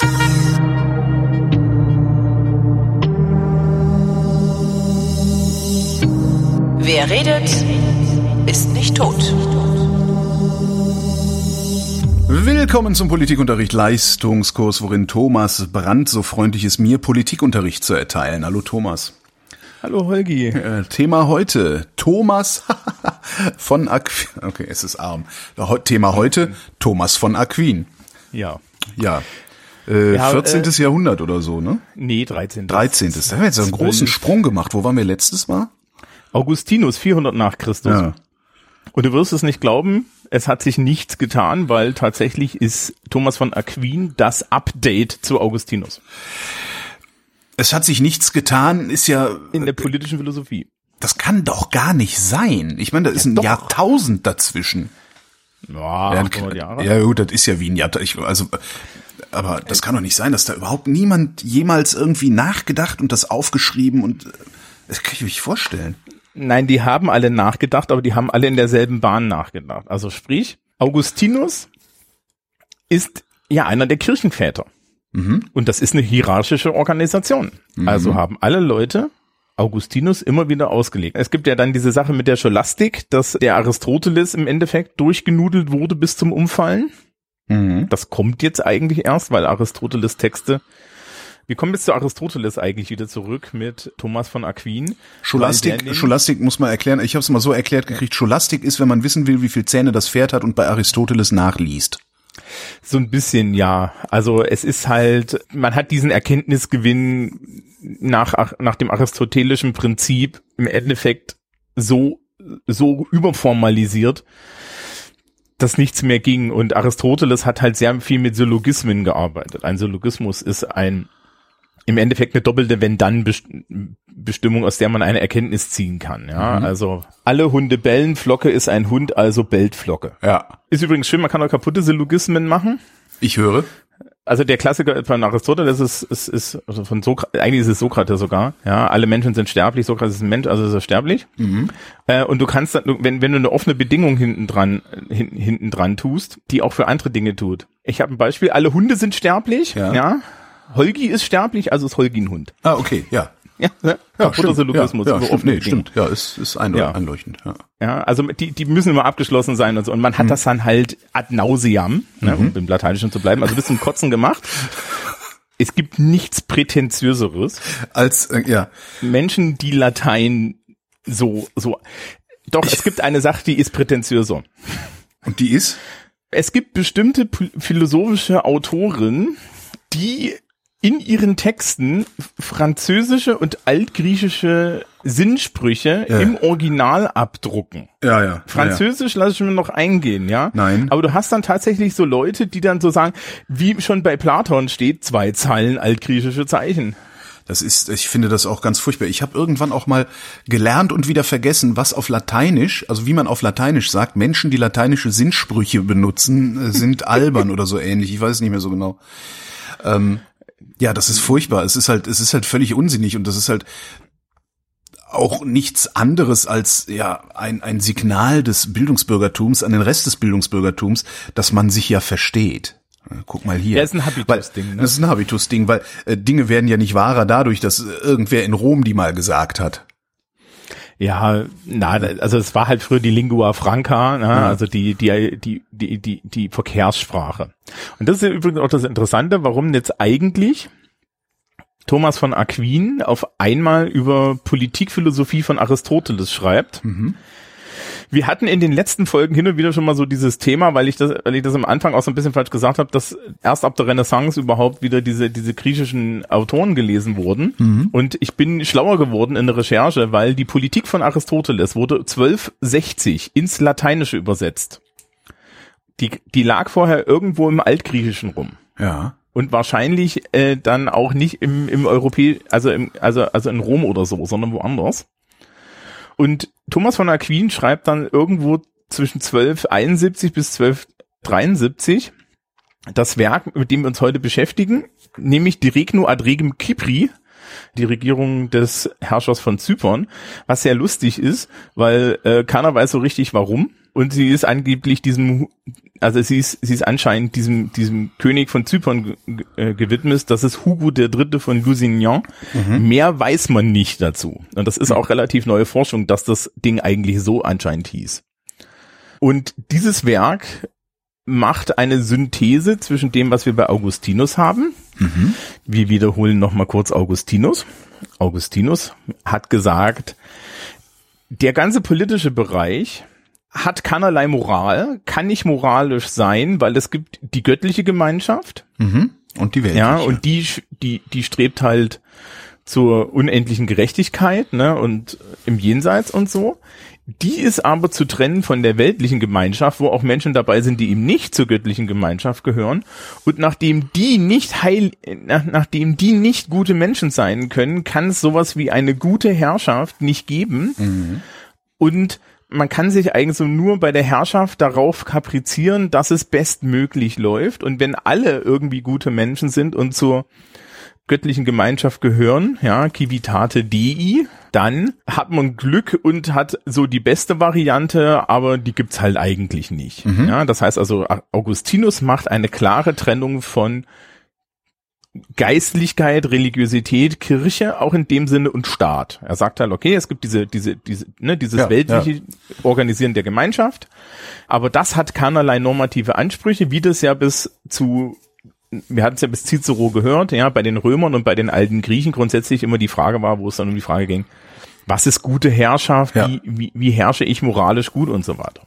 Wer redet, ist nicht tot. Willkommen zum Politikunterricht Leistungskurs, worin Thomas Brandt so freundlich ist, mir Politikunterricht zu erteilen. Hallo Thomas. Hallo Holgi. Äh, Thema heute, Thomas von Aquin. Okay, es ist arm. Thema heute, Thomas von Aquin. Ja. Ja. Äh, Ja, 14. äh, Jahrhundert oder so, ne? Nee, 13. 13. Da haben wir jetzt einen großen Sprung gemacht. Wo waren wir letztes Mal? Augustinus, 400 nach Christus. Ja. Und du wirst es nicht glauben, es hat sich nichts getan, weil tatsächlich ist Thomas von Aquin das Update zu Augustinus Es hat sich nichts getan, ist ja, in der politischen Philosophie. das kann doch gar nicht sein. Ich meine, da ist ein doch. Jahrtausend dazwischen. Ja, Ja, 800 Jahre. ja gut, das ist ja wie ein Jahr. Ich, also, aber das kann doch nicht sein, dass da überhaupt niemand jemals irgendwie nachgedacht und das aufgeschrieben und äh, das kann ich mir nicht vorstellen. Nein, die haben alle nachgedacht, aber die haben alle in derselben Bahn nachgedacht. Also sprich, Augustinus ist ja einer der Kirchenväter. Und das ist eine hierarchische Organisation. Also haben alle Leute Augustinus immer wieder ausgelegt. Es gibt ja dann diese Sache mit der Scholastik, dass der Aristoteles im Endeffekt durchgenudelt wurde bis zum Umfallen. Das kommt jetzt eigentlich erst, weil Aristoteles Texte wir kommen jetzt zu Aristoteles eigentlich wieder zurück mit Thomas von Aquin. Scholastik, Scholastik muss man erklären. Ich habe es mal so erklärt gekriegt. Scholastik ist, wenn man wissen will, wie viel Zähne das Pferd hat und bei Aristoteles nachliest. So ein bisschen, ja. Also es ist halt, man hat diesen Erkenntnisgewinn nach, nach dem aristotelischen Prinzip im Endeffekt so, so überformalisiert, dass nichts mehr ging. Und Aristoteles hat halt sehr viel mit Syllogismen gearbeitet. Ein Syllogismus ist ein, im Endeffekt eine doppelte Wenn-Dann-Bestimmung, aus der man eine Erkenntnis ziehen kann. Ja, also alle Hunde bellen, Flocke ist ein Hund, also bellt Flocke. Ja. Ist übrigens schön, man kann auch kaputte Syllogismen machen. Ich höre. Also der Klassiker von Aristoteles ist, ist, ist also von Sokrates, eigentlich ist es Sokrates sogar, ja, alle Menschen sind sterblich, Sokrates ist ein Mensch, also ist er sterblich. Äh, und du kannst dann, wenn, wenn du eine offene Bedingung hinten dran, hin, hinten dran tust, die auch für andere Dinge tut. Ich habe ein Beispiel, alle Hunde sind sterblich, Ja. ja. Holgi ist sterblich, also ist Holgi ein Hund. Ah, okay, ja. Ja, ne? Ja, stimmt. Syllogismus Ja, ja über stimmt. Nee, stimmt. Ja, ist, ist einleuchtend. Ja. einleuchtend ja. Ja, also die, die müssen immer abgeschlossen sein und so. Und man hat das dann halt ad nauseam, ne, um im Lateinischen zu bleiben, also bis zum Kotzen gemacht. Es gibt nichts Prätentiöseres. Als, äh, ja. Menschen, die Latein so, so. Doch, es gibt eine Sache, die ist prätentiöser. Und die ist? Es gibt bestimmte philosophische Autoren, die in ihren Texten französische und altgriechische Sinnsprüche Ja. im Original abdrucken. Ja, ja. Französisch lasse ich mir noch eingehen, ja? Nein. Aber du hast dann tatsächlich so Leute, die dann so sagen, wie schon bei Platon steht, zwei Zeilen altgriechische Zeichen. Das ist, ich finde das auch ganz furchtbar. Ich habe irgendwann auch mal gelernt und wieder vergessen, was auf Lateinisch, also wie man auf Lateinisch sagt, Menschen, die lateinische Sinnsprüche benutzen, äh, sind albern oder so ähnlich. Ich weiß es nicht mehr so genau. Ähm, ja, das ist furchtbar. Es ist halt, es ist halt völlig unsinnig und das ist halt auch nichts anderes als ja ein, ein Signal des Bildungsbürgertums an den Rest des Bildungsbürgertums, dass man sich ja versteht. Guck mal hier. Ja, ist ein Habitus-Ding, ne? Das ist ein Habitus-Ding, weil äh, Dinge werden ja nicht wahrer dadurch, dass irgendwer in Rom die mal gesagt hat. Ja, na, also es war halt früher die Lingua Franca, ne? also die, die, die, die, die, die Verkehrssprache. Und das ist ja übrigens auch das Interessante, warum jetzt eigentlich Thomas von Aquin auf einmal über Politikphilosophie von Aristoteles schreibt. Wir hatten in den letzten Folgen hin und wieder schon mal so dieses Thema, weil ich das, weil ich das am Anfang auch so ein bisschen falsch gesagt habe, dass erst ab der Renaissance überhaupt wieder diese, diese griechischen Autoren gelesen wurden. Und ich bin schlauer geworden in der Recherche, weil die Politik von Aristoteles wurde 1260 ins Lateinische übersetzt. Die, die lag vorher irgendwo im Altgriechischen rum Ja. und wahrscheinlich äh, dann auch nicht im, im Europä also im, also also in Rom oder so, sondern woanders. Und Thomas von Aquin schreibt dann irgendwo zwischen 1271 bis 1273 das Werk, mit dem wir uns heute beschäftigen, nämlich die Regno ad Regem Kipri, die Regierung des Herrschers von Zypern, was sehr lustig ist, weil äh, keiner weiß so richtig warum. Und sie ist angeblich diesem, also sie ist, sie ist anscheinend diesem, diesem König von Zypern äh, gewidmet. Das ist Hugo der Dritte von Lusignan. Mhm. Mehr weiß man nicht dazu. Und das ist auch relativ neue Forschung, dass das Ding eigentlich so anscheinend hieß. Und dieses Werk macht eine Synthese zwischen dem, was wir bei Augustinus haben. Mhm. Wir wiederholen nochmal kurz Augustinus. Augustinus hat gesagt, der ganze politische Bereich hat keinerlei Moral, kann nicht moralisch sein, weil es gibt die göttliche Gemeinschaft. Mhm. Und die weltliche. Ja, und die, die, die strebt halt zur unendlichen Gerechtigkeit, ne, und im Jenseits und so. Die ist aber zu trennen von der weltlichen Gemeinschaft, wo auch Menschen dabei sind, die ihm nicht zur göttlichen Gemeinschaft gehören. Und nachdem die nicht heil, nach, nachdem die nicht gute Menschen sein können, kann es sowas wie eine gute Herrschaft nicht geben. Mhm. Und man kann sich eigentlich so nur bei der Herrschaft darauf kaprizieren, dass es bestmöglich läuft. Und wenn alle irgendwie gute Menschen sind und zur göttlichen Gemeinschaft gehören, ja, Civitate Dei, dann hat man Glück und hat so die beste Variante, aber die gibt's halt eigentlich nicht. Mhm. Ja, das heißt also, Augustinus macht eine klare Trennung von Geistlichkeit, Religiosität, Kirche, auch in dem Sinne und Staat. Er sagt halt, okay, es gibt diese, diese, diese, ne, dieses ja, weltliche ja. Organisieren der Gemeinschaft, aber das hat keinerlei normative Ansprüche, wie das ja bis zu wir hatten es ja bis Cicero gehört, ja, bei den Römern und bei den alten Griechen grundsätzlich immer die Frage war, wo es dann um die Frage ging, was ist gute Herrschaft, ja. wie, wie, wie herrsche ich moralisch gut und so weiter.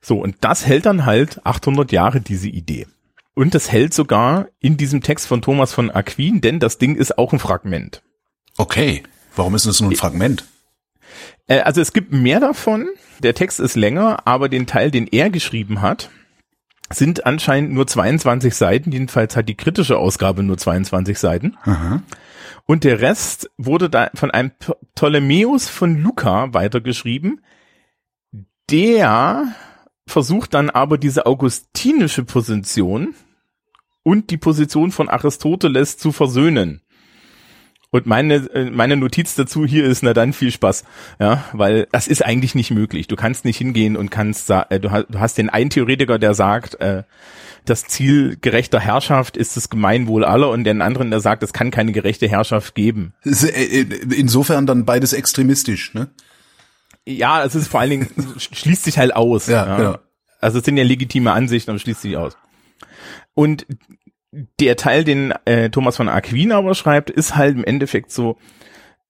So, und das hält dann halt 800 Jahre diese Idee. Und das hält sogar in diesem Text von Thomas von Aquin, denn das Ding ist auch ein Fragment. Okay, warum ist es nur ein Fragment? Äh, also es gibt mehr davon. Der Text ist länger, aber den Teil, den er geschrieben hat, sind anscheinend nur 22 Seiten. Jedenfalls hat die kritische Ausgabe nur 22 Seiten. Aha. Und der Rest wurde da von einem Ptolemäus von Luca weitergeschrieben. Der versucht dann aber diese augustinische Position und die Position von Aristoteles zu versöhnen. Und meine, äh, meine Notiz dazu hier ist, na dann viel Spaß. Ja, weil das ist eigentlich nicht möglich. Du kannst nicht hingehen und kannst, äh, du, hast, du hast den einen Theoretiker, der sagt, äh, das Ziel gerechter Herrschaft ist das Gemeinwohl aller und den anderen, der sagt, es kann keine gerechte Herrschaft geben. Äh, insofern dann beides extremistisch, ne? Ja, es ist vor allen Dingen, schließt sich halt aus. Ja, ja. Genau. Also es sind ja legitime Ansichten, aber schließt sich aus. Und der Teil, den äh, Thomas von Aquin aber schreibt, ist halt im Endeffekt so,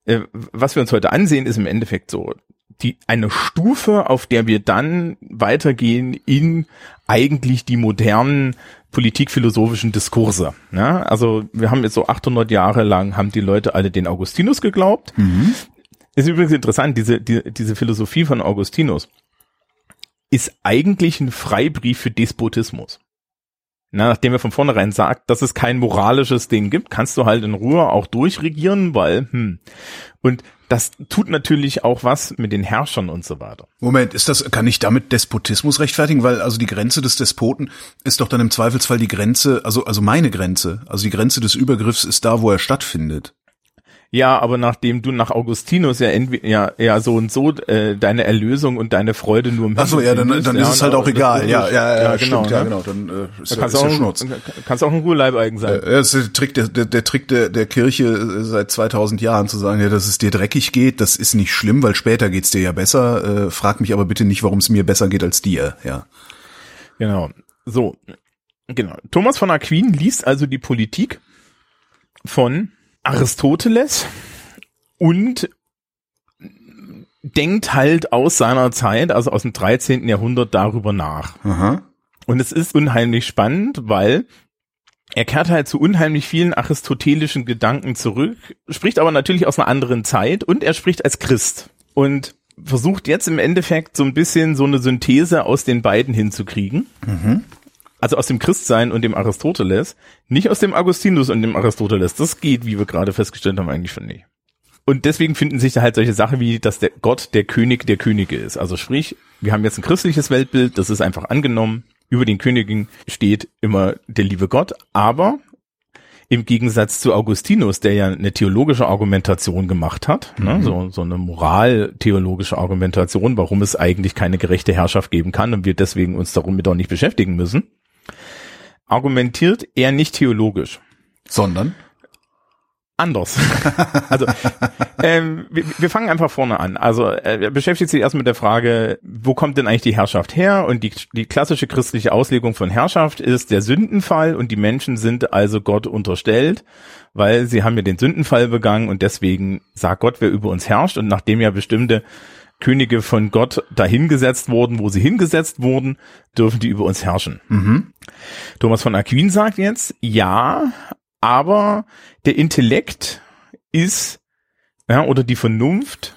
äh, was wir uns heute ansehen, ist im Endeffekt so die eine Stufe, auf der wir dann weitergehen in eigentlich die modernen politikphilosophischen Diskurse. Ja, also wir haben jetzt so 800 Jahre lang haben die Leute alle den Augustinus geglaubt. Mhm. Ist übrigens interessant, diese, die, diese Philosophie von Augustinus ist eigentlich ein Freibrief für Despotismus. Na, nachdem er von vornherein sagt, dass es kein moralisches Ding gibt, kannst du halt in Ruhe auch durchregieren, weil, hm. Und das tut natürlich auch was mit den Herrschern und so weiter. Moment, ist das, kann ich damit Despotismus rechtfertigen? Weil also die Grenze des Despoten ist doch dann im Zweifelsfall die Grenze, also, also meine Grenze, also die Grenze des Übergriffs ist da, wo er stattfindet. Ja, aber nachdem du nach Augustinus ja entweder ja, ja so und so äh, deine Erlösung und deine Freude nur im Ach so, ja, dann, dann ist es halt auch egal. Ja, ja, ja, ja, genau, stimmt, ja, ne? genau. Dann äh, ist, da kannst, ist auch, Schnurz. kannst auch ein Ruheleibeigenen sein. Äh, das ist der Trick der, der, der Trick der, der Kirche äh, seit 2000 Jahren zu sagen, ja, dass es dir dreckig geht, das ist nicht schlimm, weil später geht's dir ja besser. Äh, frag mich aber bitte nicht, warum es mir besser geht als dir. Ja. Genau. So, genau. Thomas von Aquin liest also die Politik von Aristoteles und denkt halt aus seiner Zeit, also aus dem 13. Jahrhundert darüber nach. Aha. Und es ist unheimlich spannend, weil er kehrt halt zu unheimlich vielen aristotelischen Gedanken zurück, spricht aber natürlich aus einer anderen Zeit und er spricht als Christ und versucht jetzt im Endeffekt so ein bisschen so eine Synthese aus den beiden hinzukriegen. Mhm also aus dem Christsein und dem Aristoteles, nicht aus dem Augustinus und dem Aristoteles. Das geht, wie wir gerade festgestellt haben, eigentlich schon nicht. Und deswegen finden sich da halt solche Sachen wie, dass der Gott der König der Könige ist. Also sprich, wir haben jetzt ein christliches Weltbild, das ist einfach angenommen. Über den Königen steht immer der liebe Gott, aber Im Gegensatz zu Augustinus, der ja eine theologische Argumentation gemacht hat, ne, so, so eine moraltheologische Argumentation, warum es eigentlich keine gerechte Herrschaft geben kann und wir deswegen uns darum mit auch nicht beschäftigen müssen, argumentiert er nicht theologisch. Sondern? anders. also ähm, wir, wir fangen einfach vorne an. Also äh, er beschäftigt sich erst mit der Frage, wo kommt denn eigentlich die Herrschaft her? Und die, die klassische christliche Auslegung von Herrschaft ist der Sündenfall und die Menschen sind also Gott unterstellt, weil sie haben ja den Sündenfall begangen und deswegen sagt Gott, wer über uns herrscht. Und nachdem ja bestimmte Könige von Gott dahingesetzt wurden, wo sie hingesetzt wurden, dürfen die über uns herrschen. Mhm. Thomas von Aquin sagt jetzt, ja, aber der Intellekt ist, ja, oder die Vernunft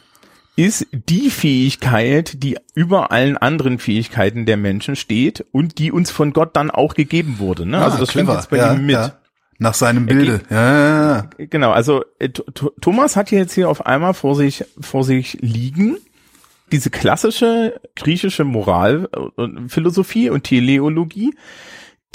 ist die Fähigkeit, die über allen anderen Fähigkeiten der Menschen steht und die uns von Gott dann auch gegeben wurde. Ne? Ah, also das clever. schwingt jetzt bei ja, ihm mit. Ja. Nach seinem Bilde. Ja, ja, ja. Genau, also äh, Thomas hat jetzt hier auf einmal vor sich, vor sich liegen diese klassische griechische Moralphilosophie und Teleologie,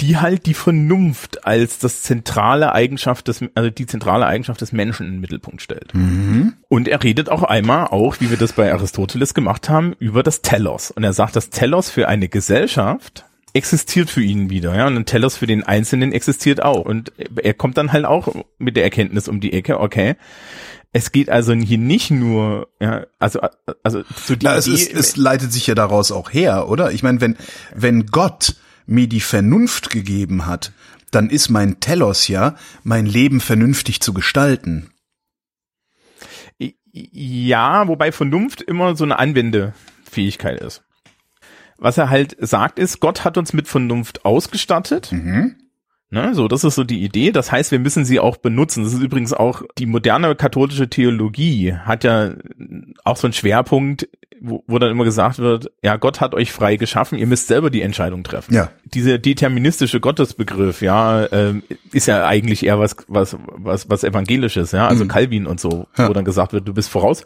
die halt die Vernunft als das zentrale Eigenschaft des, also die zentrale Eigenschaft des Menschen in den Mittelpunkt stellt. Mhm. Und er redet auch einmal auch, wie wir das bei Aristoteles gemacht haben, über das Telos. Und er sagt, das Telos für eine Gesellschaft existiert für ihn wieder, ja, und ein Telos für den Einzelnen existiert auch. Und er kommt dann halt auch mit der Erkenntnis um die Ecke, okay, es geht also hier nicht nur, ja, also, also zu die Na, es, ist, es leitet sich ja daraus auch her, oder? Ich meine, wenn, wenn Gott mir die Vernunft gegeben hat, dann ist mein Telos ja, mein Leben vernünftig zu gestalten. Ja, wobei Vernunft immer so eine Anwendefähigkeit ist. Was er halt sagt ist, Gott hat uns mit Vernunft ausgestattet. Mhm. Ne, so, das ist so die Idee. Das heißt, wir müssen sie auch benutzen. Das ist übrigens auch die moderne katholische Theologie hat ja auch so einen Schwerpunkt, wo, wo dann immer gesagt wird, ja, Gott hat euch frei geschaffen, ihr müsst selber die Entscheidung treffen. Ja. Dieser deterministische Gottesbegriff, ja, äh, ist ja eigentlich eher was, was, was, was evangelisches, ja, also mhm. Calvin und so, ja. wo dann gesagt wird, du bist voraus.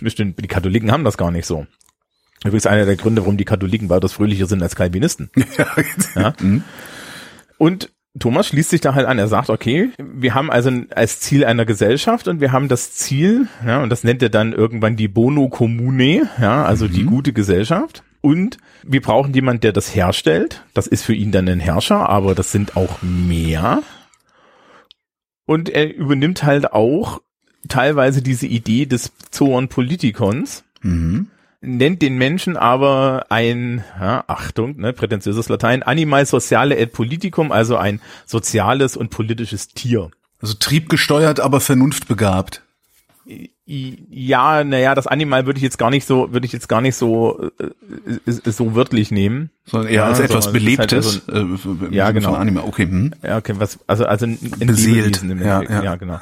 Bestimmt, die Katholiken haben das gar nicht so. Übrigens einer der Gründe, warum die Katholiken weitaus fröhlicher sind als Calvinisten. Ja. ja? Mhm. Und Thomas schließt sich da halt an. Er sagt, okay, wir haben also als Ziel einer Gesellschaft und wir haben das Ziel, ja, und das nennt er dann irgendwann die Bono Commune, ja, also mhm. die gute Gesellschaft. Und wir brauchen jemand, der das herstellt. Das ist für ihn dann ein Herrscher, aber das sind auch mehr. Und er übernimmt halt auch teilweise diese Idee des Zoon Politikons. Mhm nennt den Menschen aber ein, ja, Achtung, ne, prätentiöses Latein, Animal sociale et politicum, also ein soziales und politisches Tier. Also triebgesteuert, aber vernunftbegabt. Ja, naja, das Animal würde ich jetzt gar nicht so, würde ich jetzt gar nicht so äh, so wörtlich nehmen. Sondern eher als ja, etwas Belebtes. Halt so ein, äh, ja, genau. Animal. Okay. Hm. Ja, okay, was, also, also Beseelt. Ja, ja. ja, genau.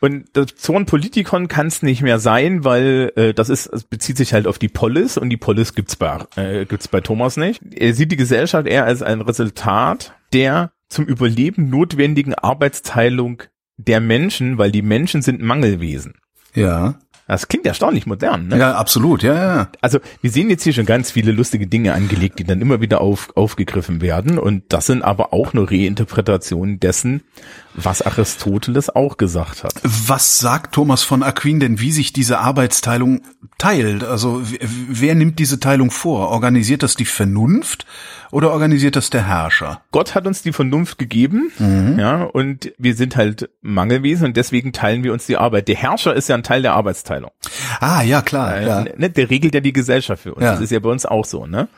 Und das Zorn Politikon kann es nicht mehr sein, weil äh, das ist es bezieht sich halt auf die Polis und die Polis gibt's bei äh, gibt's bei Thomas nicht. Er sieht die Gesellschaft eher als ein Resultat der zum Überleben notwendigen Arbeitsteilung der Menschen, weil die Menschen sind Mangelwesen. Ja. Das klingt erstaunlich modern, ne? Ja, absolut, ja, ja. Also wir sehen jetzt hier schon ganz viele lustige Dinge angelegt, die dann immer wieder auf, aufgegriffen werden. Und das sind aber auch nur Reinterpretationen dessen, was Aristoteles auch gesagt hat. Was sagt Thomas von Aquin denn, wie sich diese Arbeitsteilung teilt? Also wer nimmt diese Teilung vor? Organisiert das die Vernunft oder organisiert das der Herrscher? Gott hat uns die Vernunft gegeben, mhm. ja, und wir sind halt Mangelwesen und deswegen teilen wir uns die Arbeit. Der Herrscher ist ja ein Teil der Arbeitsteilung. Ah, ja, klar. Äh, ja. Ne, der regelt ja die Gesellschaft für uns. Ja. Das ist ja bei uns auch so, ne?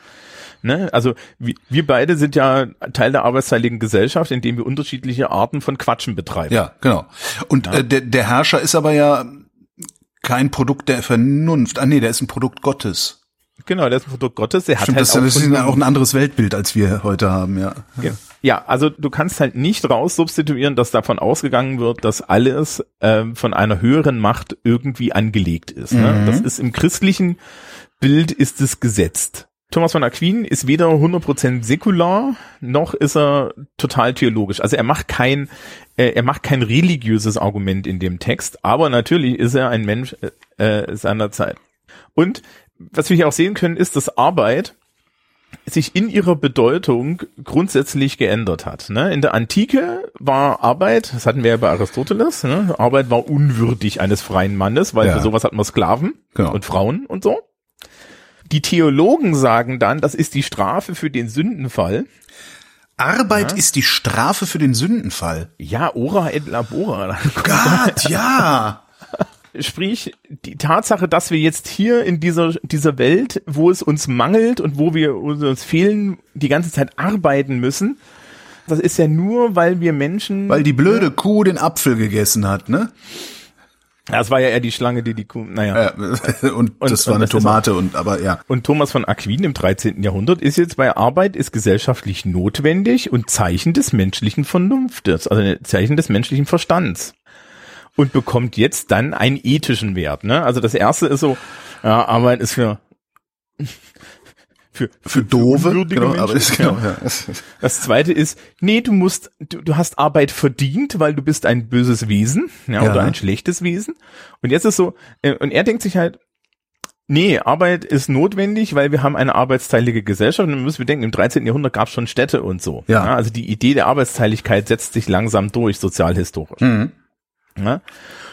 Ne? Also wir, wir beide sind ja Teil der arbeitsteiligen Gesellschaft, indem wir unterschiedliche Arten von Quatschen betreiben. Ja, genau. Und ja. Äh, der, der Herrscher ist aber ja kein Produkt der Vernunft. Ah nee, der ist ein Produkt Gottes. Genau, der ist ein Produkt Gottes. Der Stimmt, hat halt das, auch, das ist auch ein anderes Weltbild, als wir heute haben, ja. ja. Ja, also du kannst halt nicht raussubstituieren, dass davon ausgegangen wird, dass alles ähm, von einer höheren Macht irgendwie angelegt ist. Ne? Mhm. Das ist im christlichen Bild ist es gesetzt. Thomas von Aquin ist weder 100% säkular, noch ist er total theologisch. Also er macht kein, äh, er macht kein religiöses Argument in dem Text, aber natürlich ist er ein Mensch äh, äh seiner Zeit. Und was wir hier auch sehen können, ist, dass Arbeit sich in ihrer Bedeutung grundsätzlich geändert hat. Ne? In der Antike war Arbeit, das hatten wir ja bei Aristoteles, ne? Arbeit war unwürdig eines freien Mannes, weil Ja. für sowas hatten wir Sklaven Genau. und Frauen und so. Die Theologen sagen dann, das ist die Strafe für den Sündenfall. Arbeit ist die Strafe für den Sündenfall. Ja, ora et labora. Gott, ja. Sprich, die Tatsache, dass wir jetzt hier in dieser, dieser Welt, wo es uns mangelt und wo wir uns fehlen, die ganze Zeit arbeiten müssen, das ist ja nur, weil wir Menschen. Weil die blöde Kuh den Apfel gegessen hat, ne? Ja, das war ja eher die Schlange, die die Kuh, naja. Äh, und, Und- das war und eine das Tomate und aber ja. Und Thomas von Aquin im 13. Jahrhundert ist jetzt bei Arbeit ist gesellschaftlich notwendig und Zeichen des menschlichen Vernunftes, also Zeichen des menschlichen Verstands. Und bekommt jetzt dann einen ethischen Wert. Ne? Also das erste ist so, ja, Arbeit ist für für, Für doofe, unwürdige genau, aber das, genau, ja. Das zweite ist, nee, du musst, du, du hast Arbeit verdient, weil du bist ein böses Wesen, ja, Ja. oder ein schlechtes Wesen. Und jetzt ist so, äh, und er denkt sich halt, nee, Arbeit ist notwendig, weil wir haben eine arbeitsteilige Gesellschaft und man muss bedenken, im 13. Jahrhundert gab es schon Städte und so. Ja. Also die Idee der Arbeitsteiligkeit setzt sich langsam durch, sozialhistorisch. Mhm. Ja?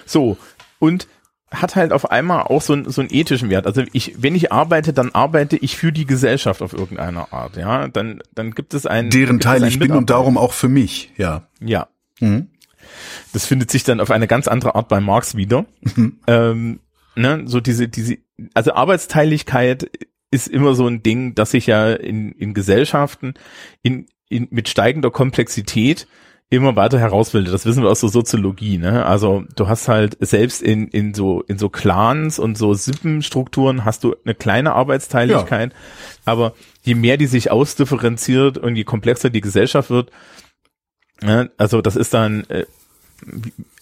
So, und hat halt auf einmal auch so, einen- so einen ethischen Wert. Also ich, wenn ich arbeite, dann arbeite ich für die Gesellschaft auf irgendeine Art. Ja, dann, dann gibt es einen. Deren Teil einen ich bin und darum auch für mich, ja. Ja. Mhm. Das findet sich dann auf eine ganz andere Art bei Marx wieder. ähm, ne, so diese, diese, also Arbeitsteiligkeit ist immer so ein Ding, das sich ja in, in Gesellschaften in, in, mit steigender Komplexität immer weiter herausbildet. Das wissen wir aus der Soziologie, ne? Also du hast halt selbst in, in so, in so Clans und so Sippenstrukturen hast du eine kleine Arbeitsteiligkeit. Aber je mehr die sich ausdifferenziert und je komplexer die Gesellschaft wird, ne, also das ist dann, äh,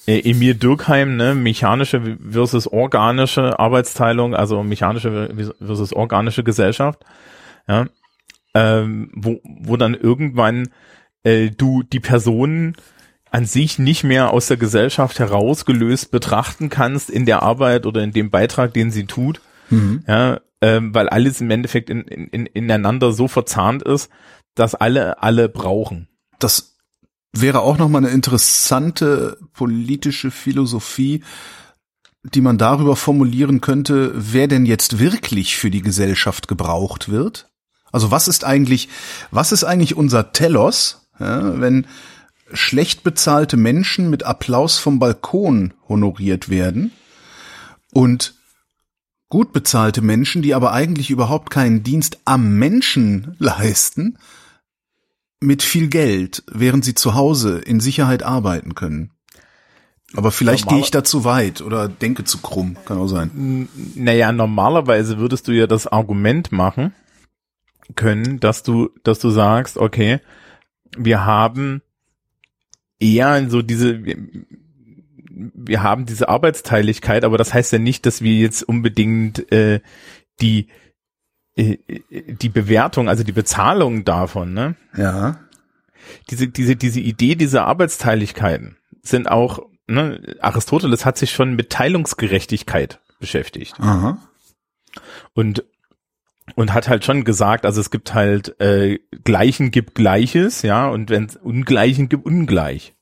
äh, Emil Durkheim, ne, mechanische versus organische Arbeitsteilung, also mechanische versus organische Gesellschaft, ja, ähm, wo, wo dann irgendwann äh, du die Person an sich nicht mehr aus der Gesellschaft herausgelöst betrachten kannst in der Arbeit oder in dem Beitrag, den sie tut, ja, ähm, weil alles im Endeffekt in, in, in, ineinander so verzahnt ist, dass alle alle brauchen. Das wäre auch nochmal eine interessante politische Philosophie, die man darüber formulieren könnte, wer denn jetzt wirklich für die Gesellschaft gebraucht wird. Also was ist eigentlich, was ist eigentlich unser Telos, ja, wenn schlecht bezahlte Menschen mit Applaus vom Balkon honoriert werden und gut bezahlte Menschen, die aber eigentlich überhaupt keinen Dienst am Menschen leisten, mit viel Geld, während sie zu Hause in Sicherheit arbeiten können. Aber vielleicht Normal- gehe ich da zu weit oder denke zu krumm, kann auch sein. Naja, normalerweise würdest du ja das Argument machen können, dass du, dass du sagst, okay, wir haben eher so diese, wir, haben diese Arbeitsteiligkeit, aber das heißt ja nicht, dass wir jetzt unbedingt äh, die äh, die Bewertung, also die Bezahlung davon, ne? Ja. diese, diese, diese Idee dieser Arbeitsteiligkeiten sind auch, ne, Aristoteles hat sich schon mit Teilungsgerechtigkeit beschäftigt Aha. und und hat halt schon gesagt, also es gibt halt äh, Gleichen gibt Gleiches, ja, und wenn es Ungleichen gibt Ungleich.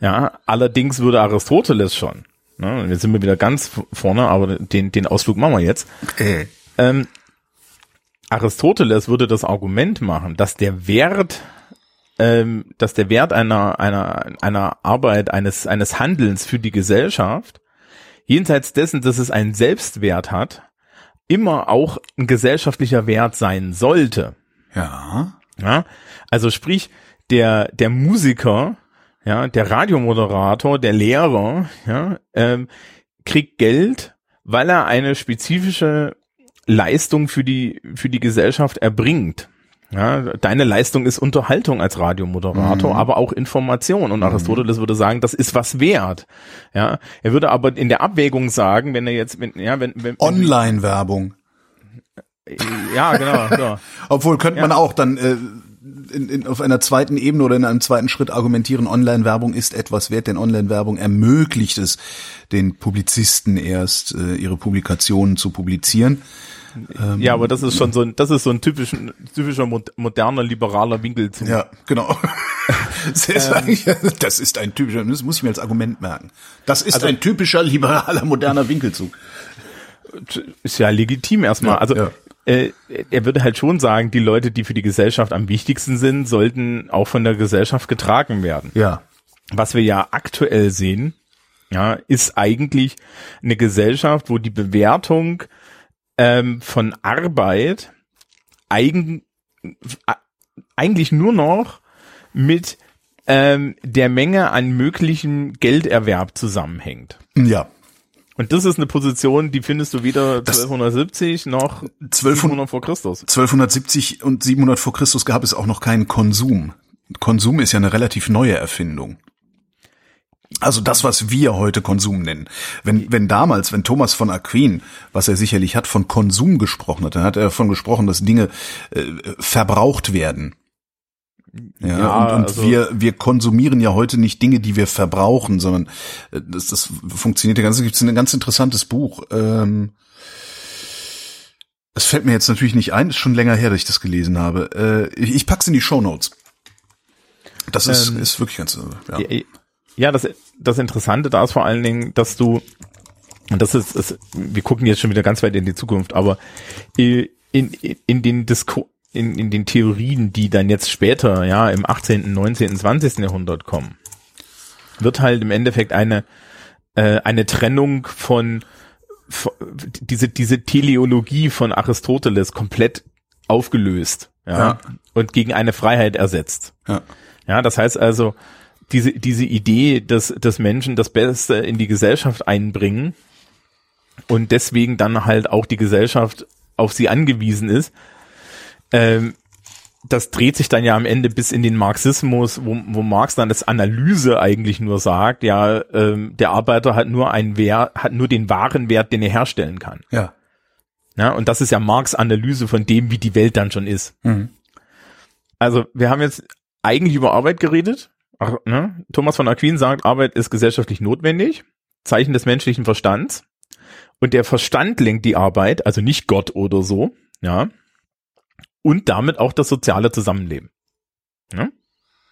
Ja, allerdings würde Aristoteles schon, ne, und jetzt sind wir wieder ganz vorne, aber den den Ausflug machen wir jetzt. Äh. Ähm, Aristoteles würde das Argument machen, dass der Wert, ähm, dass der Wert einer, einer, einer Arbeit, eines, eines Handelns für die Gesellschaft, jenseits dessen, dass es einen Selbstwert hat, immer auch ein gesellschaftlicher Wert sein sollte. Ja. Ja? Also sprich, der, der Musiker, ja, der Radiomoderator, der Lehrer, ja, ähm, kriegt Geld, weil er eine spezifische Leistung für die, für die Gesellschaft erbringt. Ja, deine Leistung ist Unterhaltung als Radiomoderator, aber auch Information. Und Aristoteles würde sagen, das ist was wert. Ja, er würde aber in der Abwägung sagen, wenn er jetzt, wenn, ja, wenn, wenn, Online-Werbung. ja, genau, genau. Obwohl könnte man auch dann äh, in, in, auf einer zweiten Ebene oder in einem zweiten Schritt argumentieren, Online-Werbung ist etwas wert, denn Online-Werbung ermöglicht es den Publizisten erst, äh, ihre Publikationen zu publizieren. Ähm, Ja, aber das ist schon so ein, das ist so ein typisch, typischer mod- moderner liberaler Winkel. Ja, genau. Das ist, Ähm. eigentlich, das ist ein typischer, das muss ich mir als Argument merken. Das ist Also- ein typischer liberaler moderner Winkelzug. Ist ja legitim erstmal. Ja, also ja. Äh, er würde halt schon sagen, die Leute, die für die Gesellschaft am wichtigsten sind, sollten auch von der Gesellschaft getragen werden. Ja. Was wir ja aktuell sehen, ja, ist eigentlich eine Gesellschaft, wo die Bewertung ähm, von Arbeit eigen, eigentlich nur noch mit ähm, der Menge an möglichem Gelderwerb zusammenhängt. Ja. Und das ist eine Position, die findest du weder Das- 1270 noch 1200 700 vor Christus. 1270 und 700 vor Christus gab es auch noch keinen Konsum. Konsum ist ja eine relativ neue Erfindung. Also das, was wir heute Konsum nennen. Wenn, wenn damals, wenn Thomas von Aquin, was er sicherlich hat, von Konsum gesprochen hat, dann hat er davon gesprochen, dass Dinge äh, verbraucht werden. Ja, Ja, und, und also- wir, wir konsumieren ja heute nicht Dinge, die wir verbrauchen, sondern äh, das, das funktioniert ja ganz, gibt es ein ganz interessantes Buch. Ähm, es fällt mir jetzt natürlich nicht ein, ist schon länger her, dass ich das gelesen habe. Äh, ich, ich pack's in die Show Notes. Das ist, Ähm, ist wirklich ganz, äh, ja. Ja, ja, das, das Interessante da ist vor allen Dingen, dass du, und das ist, ist wir gucken jetzt schon wieder ganz weit in die Zukunft, aber in, in, in den Disku in, in den Theorien, die dann jetzt später, ja, im 18., 19., 20. Jahrhundert kommen, wird halt im Endeffekt eine, äh, eine Trennung von, von diese, diese Teleologie von Aristoteles komplett aufgelöst, ja, Ja. und gegen eine Freiheit ersetzt. ja. Ja, das heißt also, diese, diese Idee, dass, dass Menschen das Beste in die Gesellschaft einbringen und deswegen dann halt auch die Gesellschaft auf sie angewiesen ist, ähm, das dreht sich dann ja am Ende bis in den Marxismus, wo, wo Marx dann das Analyse eigentlich nur sagt, ja, ähm, der Arbeiter hat nur einen Wert, hat nur den wahren Wert, den er herstellen kann. Ja. Ja, und das ist ja Marx Analyse von dem, wie die Welt dann schon ist. Mhm. Also wir haben jetzt eigentlich über Arbeit geredet. Ach, ne? Thomas von Aquin sagt, Arbeit ist gesellschaftlich notwendig, Zeichen des menschlichen Verstands. Und der Verstand lenkt die Arbeit, also nicht Gott oder so, ja. Und damit auch das soziale Zusammenleben. Ne?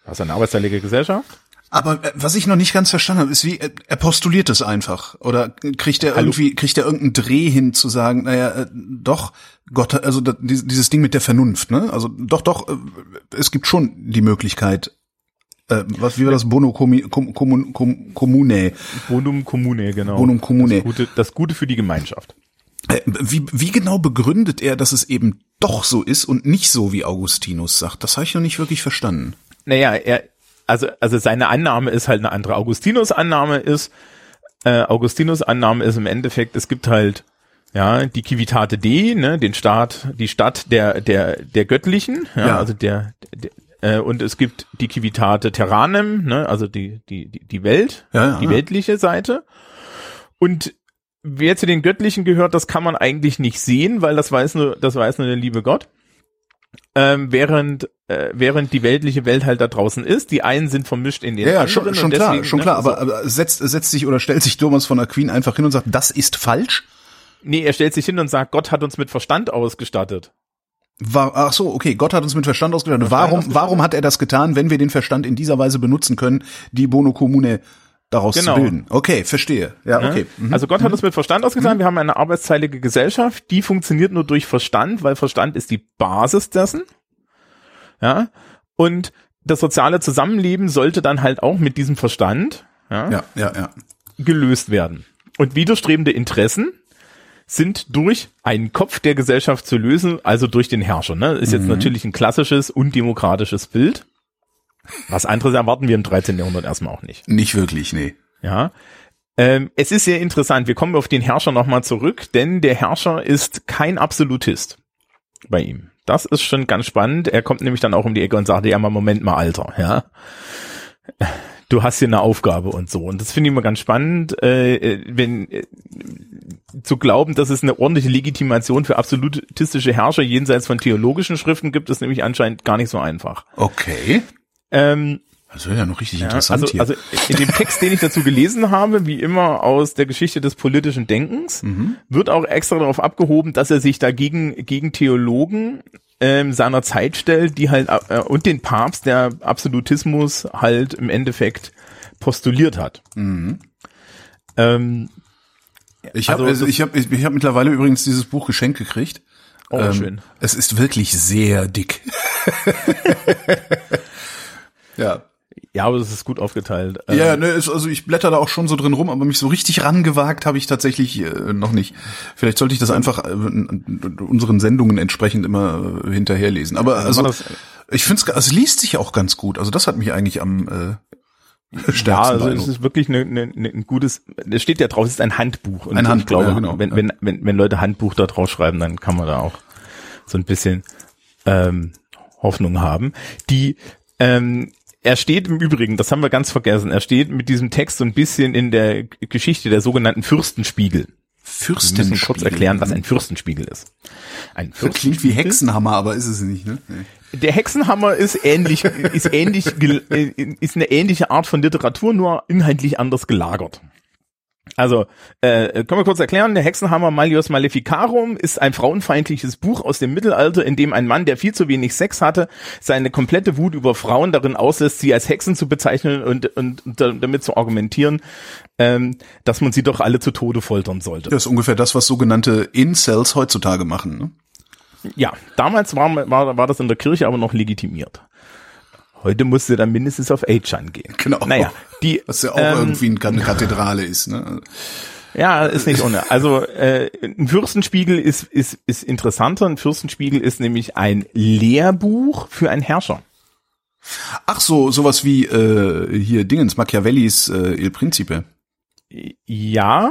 Das ist eine arbeitsteilige Gesellschaft. Aber äh, was ich noch nicht ganz verstanden habe, ist wie, äh, er postuliert es einfach. Oder kriegt er Hallo. irgendwie, kriegt er irgendeinen Dreh hin zu sagen, naja, äh, doch, Gott, also da, dies- dieses Ding mit der Vernunft, ne? Also doch, doch, äh, es gibt schon die Möglichkeit, äh, was, wie war das, Bono Commu- Com, Com, Com, Commune, Bonum Commune, genau. Bonum Commune. Das Gute, das Gute für die Gemeinschaft. Äh, Wie, wie genau begründet er, dass es eben doch so ist und nicht so, wie Augustinus sagt? Das habe ich noch nicht wirklich verstanden. Naja, er, also, also seine Annahme ist halt eine andere. Augustinus Annahme ist, äh, Augustinus Annahme ist im Endeffekt, es gibt halt, ja, die Civitate Dei, ne, den Staat, die Stadt der, der, der Göttlichen, ja, Ja. also der, der äh, und es gibt die Civitate Terranem, ne, also die, die, die, die Welt, Ja, ja, die ja. weltliche Seite. Und wer zu den Göttlichen gehört, das kann man eigentlich nicht sehen, weil das weiß nur, das weiß nur der liebe Gott. Ähm, während, äh, während die weltliche Welt halt da draußen ist, die einen sind vermischt in den Ja, ja, schon, schon und klar, deswegen, schon ne, klar. so. Aber, aber setzt, setzt sich oder stellt sich Thomas von Aquin einfach hin und sagt, das ist falsch? Nee, er stellt sich hin und sagt, Gott hat uns mit Verstand ausgestattet. War, ach so, okay, Gott hat uns mit Verstand ausgestattet. Warum, warum hat er das getan, wenn wir den Verstand in dieser Weise benutzen können, die Bono Commune daraus Genau. zu bilden? Okay, verstehe. Ja, Ne? okay. Mhm. Also Gott hat uns mit Verstand ausgetan. Wir haben eine arbeitsteilige Gesellschaft, die funktioniert nur durch Verstand, weil Verstand ist die Basis dessen. Ja. Und das soziale Zusammenleben sollte dann halt auch mit diesem Verstand ja, Ja, ja, ja. gelöst werden. Und widerstrebende Interessen sind durch einen Kopf der Gesellschaft zu lösen, also durch den Herrscher. Ne? Ist jetzt natürlich ein klassisches, undemokratisches Bild. Was anderes erwarten wir im 13. Jahrhundert erstmal auch nicht. Nicht wirklich, nee. Ja. Ähm, es ist sehr interessant. Wir kommen auf den Herrscher nochmal zurück, denn der Herrscher ist kein Absolutist bei ihm. Das ist schon ganz spannend. Er kommt nämlich dann auch um die Ecke und sagt, ja, mal Moment mal, Alter, ja. Du hast hier eine Aufgabe und so. Und das finde ich immer ganz spannend, äh, äh, wenn äh, zu glauben, dass es eine ordentliche Legitimation für absolutistische Herrscher jenseits von theologischen Schriften gibt, ist nämlich anscheinend gar nicht so einfach. Okay. Ähm, Das wäre ja noch richtig Ja, interessant also, hier. also in dem Text, den ich dazu gelesen habe, wie immer aus der Geschichte des politischen Denkens, Mhm. wird auch extra darauf abgehoben, dass er sich dagegen gegen Theologen ähm, seiner Zeit stellt, die halt äh, und den Papst, der Absolutismus halt im Endeffekt postuliert hat. Mhm. Ähm, ich habe also also, ich hab, ich, ich hab mittlerweile übrigens dieses Buch geschenkt gekriegt. oh, Ähm, schön. Es ist wirklich sehr dick. ja. Ja, aber es ist gut aufgeteilt. Ähm, Ja, ne, ist, also ich blätter da auch schon so drin rum, aber mich so richtig rangewagt habe ich tatsächlich äh, noch nicht. Vielleicht sollte ich das einfach äh, unseren Sendungen entsprechend immer äh, hinterherlesen. Aber also, ich finde es, es liest sich auch ganz gut. Also das hat mich eigentlich am äh, stärksten Ja, also es ist wirklich eine, eine, eine, ein gutes, es steht ja drauf, es ist ein Handbuch. Und Ein ich Handbuch, glaube, ja, genau, wenn, wenn, wenn, wenn Leute Handbuch da drauf schreiben, dann kann man da auch so ein bisschen ähm, Hoffnung haben. Die ähm, er steht im Übrigen, das haben wir ganz vergessen, er steht mit diesem Text so ein bisschen in der Geschichte der sogenannten Fürstenspiegel. Wir Fürstenspiegel. müssen kurz erklären, was ein Fürstenspiegel ist. Ein Das klingt wie Fürstenspiegel- Hexenhammer, aber ist es nicht, ne? Nee. der Hexenhammer ist ähnlich, ist ähnlich, äh, ist eine ähnliche Art von Literatur, nur inhaltlich anders gelagert. Also, äh, können wir kurz erklären, der Hexenhammer Malleus Maleficarum ist ein frauenfeindliches Buch aus dem Mittelalter, in dem ein Mann, der viel zu wenig Sex hatte, seine komplette Wut über Frauen darin auslässt, sie als Hexen zu bezeichnen und, und, und da- damit zu argumentieren, ähm, dass man sie doch alle zu Tode foltern sollte. Das ist ungefähr das, was sogenannte Incels heutzutage machen. Ne? Ja, damals war, war, war das in der Kirche aber noch legitimiert. Heute musste dann mindestens auf Agechan gehen. Genau. Naja, die, Was ja auch ähm, irgendwie eine Kathedrale ist. Ne? ja, ist nicht ohne. Also äh, ein Fürstenspiegel ist, ist, ist interessanter. Ein Fürstenspiegel ist nämlich ein Lehrbuch für einen Herrscher. Ach so, sowas wie äh, hier Dingens, Machiavellis äh, Il Principe. Ja,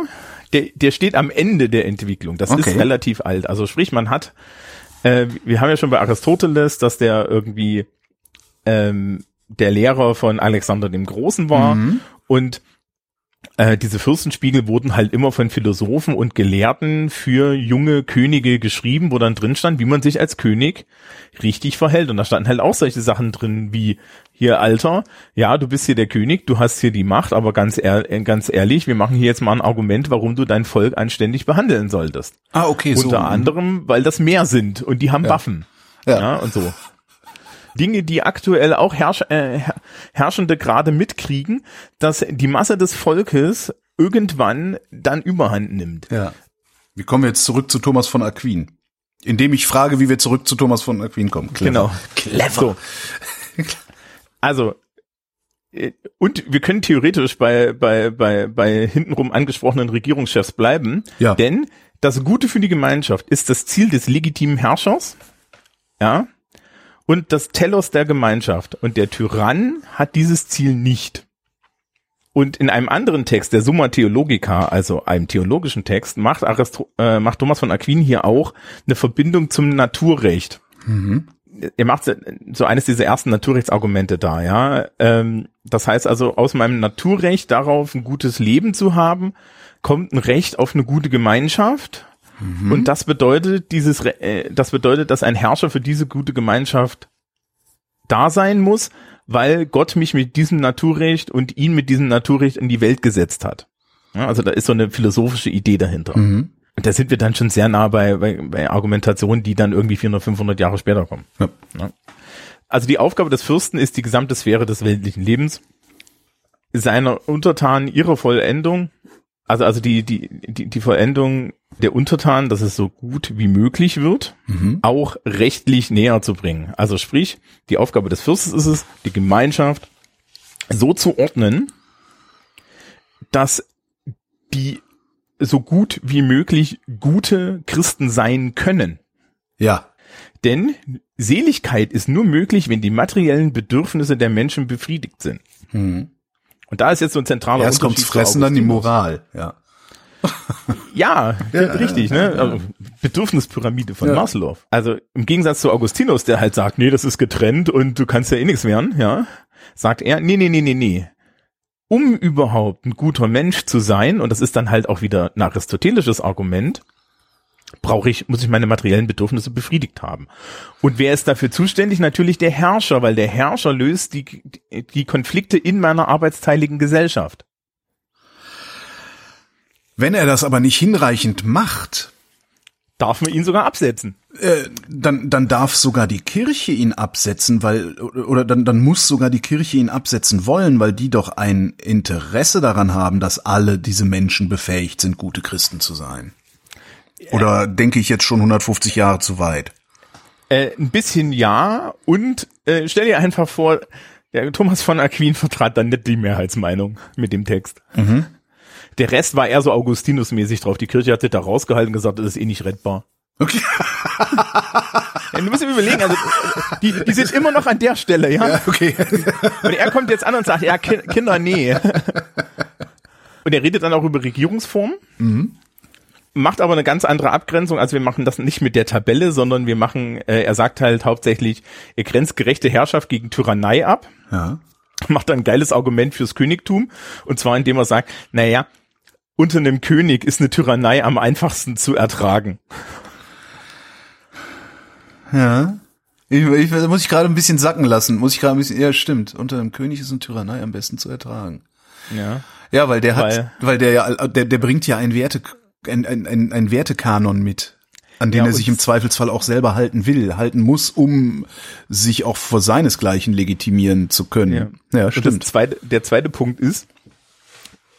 der, der steht am Ende der Entwicklung. Das Okay. ist relativ alt. Also sprich, man hat, äh, wir haben ja schon bei Aristoteles, dass der irgendwie ähm, der Lehrer von Alexander dem Großen war und äh, diese Fürstenspiegel wurden halt immer von Philosophen und Gelehrten für junge Könige geschrieben, wo dann drin stand, wie man sich als König richtig verhält. Und da standen halt auch solche Sachen drin wie hier Alter, ja, du bist hier der König, du hast hier die Macht, aber ganz, ehr äh, ganz ehrlich, wir machen hier jetzt mal ein Argument, warum du dein Volk anständig behandeln solltest. Ah, okay, so. Unter anderem, weil das mehr sind und die haben Waffen. Ja. Ja. und so. Dinge, die aktuell auch Herrsch äh, Herr- Herrschende gerade mitkriegen, dass die Masse des Volkes irgendwann dann Überhand nimmt. Ja. Wir kommen jetzt zurück zu Thomas von Aquin. Indem ich frage, wie wir zurück zu Thomas von Aquin kommen. Clever. Genau. Clever. So. Also, äh, und wir können theoretisch bei, bei, bei, bei hintenrum angesprochenen Regierungschefs bleiben, Ja. denn das Gute für die Gemeinschaft ist das Ziel des legitimen Herrschers, ja, und das Telos der Gemeinschaft. Und der Tyrann hat dieses Ziel nicht. Und in einem anderen Text, der Summa Theologica, also einem theologischen Text, macht, Aristo äh, macht Thomas von Aquin hier auch eine Verbindung zum Naturrecht er macht so eines dieser ersten Naturrechtsargumente da, ja. Ähm, das heißt also, aus meinem Naturrecht darauf, ein gutes Leben zu haben, kommt ein Recht auf eine gute Gemeinschaft. Und das bedeutet, dieses, äh, das bedeutet, dass ein Herrscher für diese gute Gemeinschaft da sein muss, weil Gott mich mit diesem Naturrecht und ihn mit diesem Naturrecht in die Welt gesetzt hat. Ja, also da ist so eine philosophische Idee dahinter. Und da sind wir dann schon sehr nah bei, bei, bei Argumentationen, die dann irgendwie 400, 500 Jahre später kommen. Ja. Also die Aufgabe des Fürsten ist die gesamte Sphäre des weltlichen Lebens, seiner Untertanen ihre Vollendung, also also die die die, die Vollendung der Untertanen, dass es so gut wie möglich wird, auch rechtlich näher zu bringen. Also sprich, die Aufgabe des Fürstes ist es, die Gemeinschaft so zu ordnen, dass die so gut wie möglich gute Christen sein können. Ja. Denn Seligkeit ist nur möglich, wenn die materiellen Bedürfnisse der Menschen befriedigt sind. Und da ist jetzt so ein zentraler Erst Unterschied zu Fressen, dann die. Moral. Ja. Ja, richtig, ne? Also Bedürfnispyramide von Ja. Maslow. Also im Gegensatz zu Augustinus, der halt sagt, nee, das ist getrennt und du kannst ja eh nichts werden, ja, sagt er, nee, nee, nee, nee, nee. Um überhaupt ein guter Mensch zu sein, und das ist dann halt auch wieder ein aristotelisches Argument, brauche ich, muss ich meine materiellen Bedürfnisse befriedigt haben. Und wer ist dafür zuständig? Natürlich der Herrscher, weil der Herrscher löst die, die Konflikte in meiner arbeitsteiligen Gesellschaft. Wenn er das aber nicht hinreichend macht, darf man ihn sogar absetzen. Äh, dann, dann darf sogar die Kirche ihn absetzen, weil, oder dann, dann muss sogar die Kirche ihn absetzen wollen, weil die doch ein Interesse daran haben, dass alle diese Menschen befähigt sind, gute Christen zu sein. Oder denke ich jetzt schon 150 Jahre zu weit? Äh, ein bisschen ja und äh, stell dir einfach vor, ja, Thomas von Aquin vertrat dann nicht die Mehrheitsmeinung mit dem Text. Mhm. Der Rest war eher so Augustinus-mäßig drauf. Die Kirche hatte da rausgehalten und gesagt, das ist eh nicht rettbar. Okay. Ja, du musst dir überlegen, also die, die sind immer noch an der Stelle, ja. ja okay. Und er kommt jetzt an und sagt, ja, Kinder, nee. Und er redet dann auch über Regierungsformen. Mhm macht aber eine ganz andere Abgrenzung. Also wir machen das nicht mit der Tabelle, sondern wir machen, äh, er sagt halt hauptsächlich, er grenzt gerechte Herrschaft gegen Tyrannei ab. Ja. Macht ein geiles Argument fürs Königtum. Und zwar indem er sagt, naja, unter einem König ist eine Tyrannei am einfachsten zu ertragen. Ja. Ich, ich, muss ich gerade ein bisschen sacken lassen. Muss ich gerade ein bisschen, ja, stimmt. Unter einem König ist eine Tyrannei am besten zu ertragen. Ja. Ja, weil der weil, hat, weil der ja, der, der bringt ja ein Werte, ein, ein, ein, ein Wertekanon mit, an den ja, er sich im Zweifelsfall auch selber halten will, halten muss, um sich auch vor seinesgleichen legitimieren zu können. Ja, ja stimmt. Zweite, der zweite Punkt ist,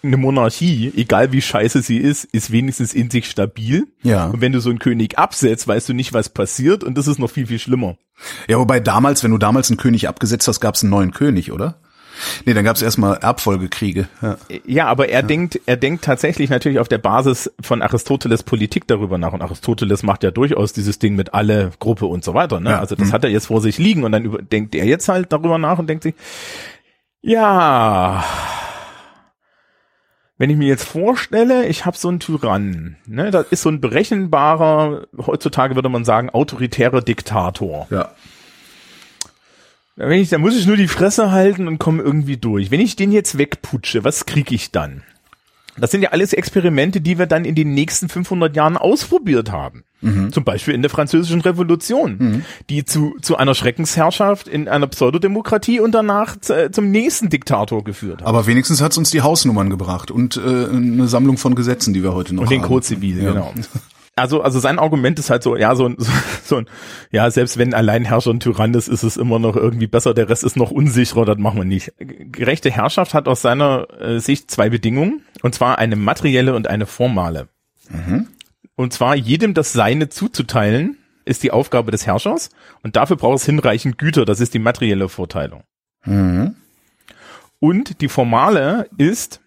eine Monarchie, egal wie scheiße sie ist, ist wenigstens in sich stabil. Ja. Und wenn du so einen König absetzt, weißt du nicht, was passiert und das ist noch viel, viel schlimmer. Ja, wobei damals, wenn du damals einen König abgesetzt hast, gab es einen neuen König, oder? Nee, dann gab es erstmal Erbfolgekriege. Ja. ja, aber er ja. denkt, er denkt tatsächlich natürlich auf der Basis von Aristoteles Politik darüber nach. Und Aristoteles macht ja durchaus dieses Ding mit alle Gruppe und so weiter. Ne? Ja. Also das mhm. hat er jetzt vor sich liegen und dann über, denkt er jetzt halt darüber nach und denkt sich, ja, wenn ich mir jetzt vorstelle, ich habe so einen Tyrannen, ne, das ist so ein berechenbarer, heutzutage würde man sagen, autoritärer Diktator. Ja. Wenn ich, dann muss ich nur die Fresse halten und komme irgendwie durch. Wenn ich den jetzt wegputsche, was krieg ich dann? Das sind ja alles Experimente, die wir dann in den nächsten 500 Jahren ausprobiert haben. Mhm. Zum Beispiel in der französischen Revolution, mhm. die zu, zu einer Schreckensherrschaft in einer Pseudodemokratie und danach zu, zum nächsten Diktator geführt hat. Aber wenigstens hat es uns die Hausnummern gebracht und äh, eine Sammlung von Gesetzen, die wir heute noch haben. Und den Code Zivil, ja. genau. Also, also sein Argument ist halt so, ja, so, so, so ein, ja, selbst wenn Alleinherrscher ein Tyrann ist, ist es immer noch irgendwie besser, der Rest ist noch unsicherer, das machen wir nicht. Gerechte Herrschaft hat aus seiner äh, Sicht zwei Bedingungen, und zwar eine materielle und eine formale. Mhm. Und zwar jedem das Seine zuzuteilen, ist die Aufgabe des Herrschers, und dafür braucht es hinreichend Güter, das ist die materielle Vorteilung. Mhm. Und die formale ist,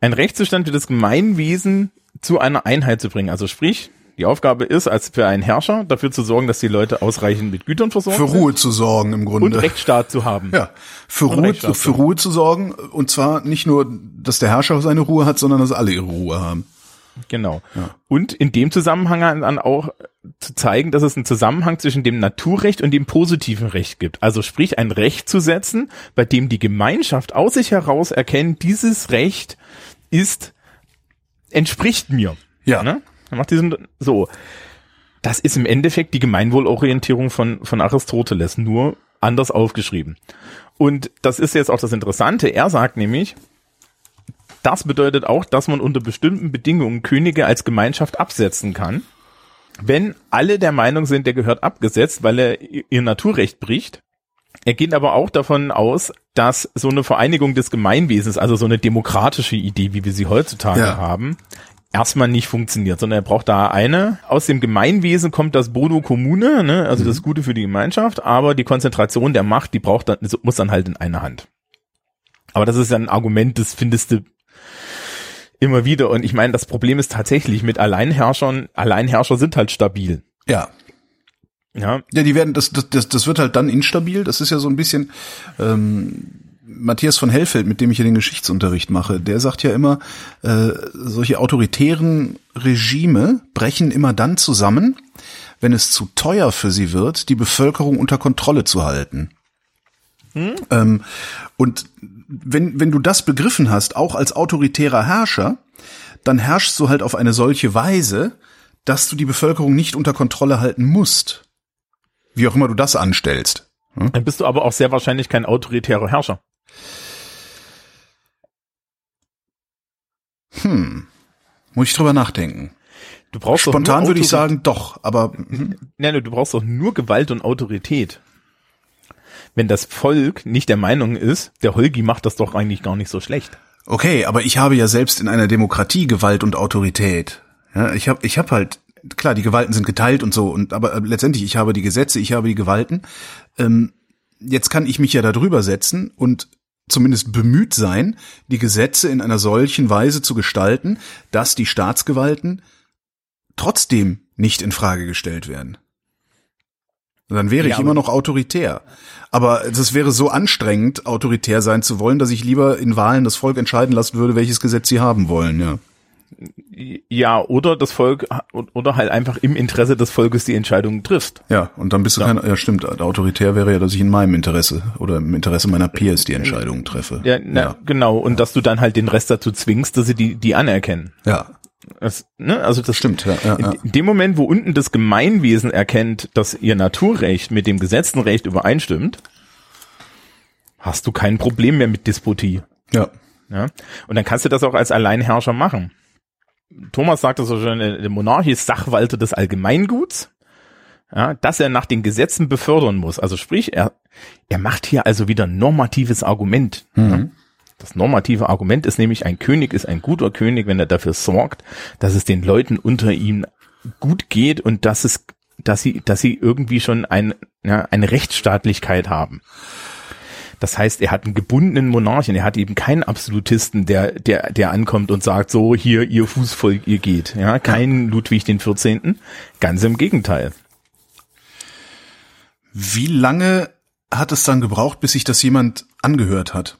ein Rechtszustand wie das Gemeinwesen zu einer Einheit zu bringen. Also sprich, die Aufgabe ist, als für einen Herrscher dafür zu sorgen, dass die Leute ausreichend mit Gütern versorgt sind. Für Ruhe zu sorgen im Grunde. Und Rechtsstaat zu haben. Ja, für, Ruhe, für Ruhe zu sorgen. Und zwar nicht nur, dass der Herrscher seine Ruhe hat, sondern dass alle ihre Ruhe haben. Genau. Ja. Und in dem Zusammenhang dann auch zu zeigen, dass es einen Zusammenhang zwischen dem Naturrecht und dem positiven Recht gibt. Also sprich, ein Recht zu setzen, bei dem die Gemeinschaft aus sich heraus erkennt, dieses Recht ist, entspricht mir. Ja. Ne? Er macht diesen, so. Das ist im Endeffekt die Gemeinwohlorientierung von, von Aristoteles, nur anders aufgeschrieben. Und das ist jetzt auch das Interessante. Er sagt nämlich, das bedeutet auch, dass man unter bestimmten Bedingungen Könige als Gemeinschaft absetzen kann. Wenn alle der Meinung sind, der gehört abgesetzt, weil er ihr Naturrecht bricht. Er geht aber auch davon aus, dass so eine Vereinigung des Gemeinwesens, also so eine demokratische Idee, wie wir sie heutzutage ja. haben, erstmal nicht funktioniert, sondern er braucht da eine. Aus dem Gemeinwesen kommt das Bono Kommune, ne, also mhm. das Gute für die Gemeinschaft, aber die Konzentration der Macht, die braucht dann, muss dann halt in einer Hand. Aber das ist ja ein Argument, das findest du immer wieder. Und ich meine, das Problem ist tatsächlich mit Alleinherrschern, Alleinherrscher sind halt stabil. Ja. Ja. Ja, die werden, das, das, das wird halt dann instabil. Das ist ja so ein bisschen, ähm, Matthias von Hellfeld, mit dem ich ja den Geschichtsunterricht mache, der sagt ja immer, äh, solche autoritären Regime brechen immer dann zusammen, wenn es zu teuer für sie wird, die Bevölkerung unter Kontrolle zu halten. Hm? Ähm, und wenn, wenn du das begriffen hast, auch als autoritärer Herrscher, dann herrschst du halt auf eine solche Weise, dass du die Bevölkerung nicht unter Kontrolle halten musst. Wie auch immer du das anstellst. Dann bist du aber auch sehr wahrscheinlich kein autoritärer Herrscher. Hm. Muss ich drüber nachdenken. Du brauchst Spontan würde ich sagen, doch, aber hm. Nein, du brauchst doch nur Gewalt und Autorität. Wenn das Volk nicht der Meinung ist, der Holgi macht das doch eigentlich gar nicht so schlecht. okay, aber ich habe ja selbst in einer Demokratie Gewalt und Autorität. Ja, ich habe ich hab halt klar, die Gewalten sind geteilt und so und aber äh, letztendlich ich habe die Gesetze, ich habe die Gewalten. Ähm, jetzt kann ich mich ja da drüber setzen und zumindest bemüht sein, die Gesetze in einer solchen Weise zu gestalten, dass die Staatsgewalten trotzdem nicht in Frage gestellt werden. Dann wäre Ja, ich immer noch autoritär. Aber das wäre so anstrengend, autoritär sein zu wollen, dass ich lieber in Wahlen das Volk entscheiden lassen würde, welches Gesetz sie haben wollen, ja. Ja, oder das Volk, oder halt einfach im Interesse des Volkes die Entscheidung triffst. Ja, und dann bist du Ja. kein, ja stimmt, autoritär wäre ja, dass ich in meinem Interesse oder im Interesse meiner Peers die Entscheidungen treffe. Ja, na, ja. genau. Und dass du dann halt den Rest dazu zwingst, dass sie die, die anerkennen. ja. Das, ne? Also das Stimmt, ja, ja, ja. In, dem Moment, wo unten das Gemeinwesen erkennt, dass ihr Naturrecht mit dem Gesetztenrecht übereinstimmt, hast du kein Problem mehr mit Despotie. ja. Ja? Und dann kannst du das auch als Alleinherrscher machen. Thomas sagt das so schön, äh, der Monarch ist Sachwalter des Allgemeinguts, ja, dass er nach den Gesetzen befördern muss. Also sprich, er, er macht hier also wieder ein normatives Argument. Ja? Das normative Argument ist nämlich, ein König ist ein guter König, wenn er dafür sorgt, dass es den Leuten unter ihm gut geht und dass es, dass sie, dass sie irgendwie schon ein, ja, eine Rechtsstaatlichkeit haben. Das heißt, er hat einen gebundenen Monarchen, er hat eben keinen Absolutisten, der, der, der ankommt und sagt, so, hier, ihr Fußvolk, ihr geht. Ja, kein Ludwig den 14. Ganz im Gegenteil. Wie lange hat es dann gebraucht, bis sich das jemand angehört hat?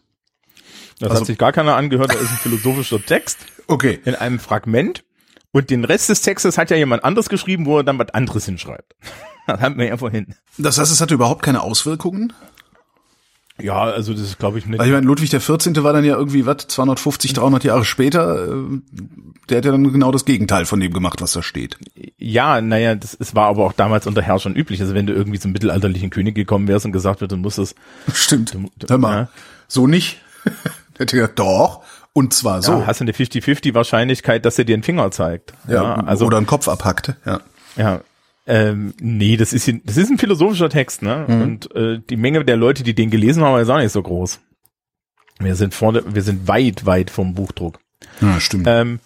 Das Also- hat sich gar keiner angehört, da ist ein philosophischer Text Okay. in einem Fragment und den Rest des Textes hat ja jemand anderes geschrieben, wo er dann was anderes hinschreibt. Das hatten wir ja vorhin. Das heißt, es hatte überhaupt keine Auswirkungen? Ja, also das ist, glaube ich, nicht. Weil ich meine, Ludwig der 14. war dann ja irgendwie, was, 250, 300 Jahre später, äh, der hat ja dann genau das Gegenteil von dem gemacht, was da steht. Ja, naja, das, es war aber auch damals unter Herrschern üblich. Also wenn du irgendwie zum mittelalterlichen König gekommen wärst und gesagt wird, du musst es Stimmt. Du- du- Hör mal, ja. so nicht. der hat gesagt, doch, und zwar so. ja, hast du eine 50-50 Wahrscheinlichkeit, dass er dir einen Finger zeigt. Ja, also oder einen Kopf abhackt. Ja. Ja, ähm, nee, das ist, das ist ein philosophischer Text, ne? Mhm. Und äh, die Menge der Leute, die den gelesen haben, ist auch nicht so groß. Wir sind vorne, wir sind weit, weit vom Buchdruck. ja, stimmt. Ähm,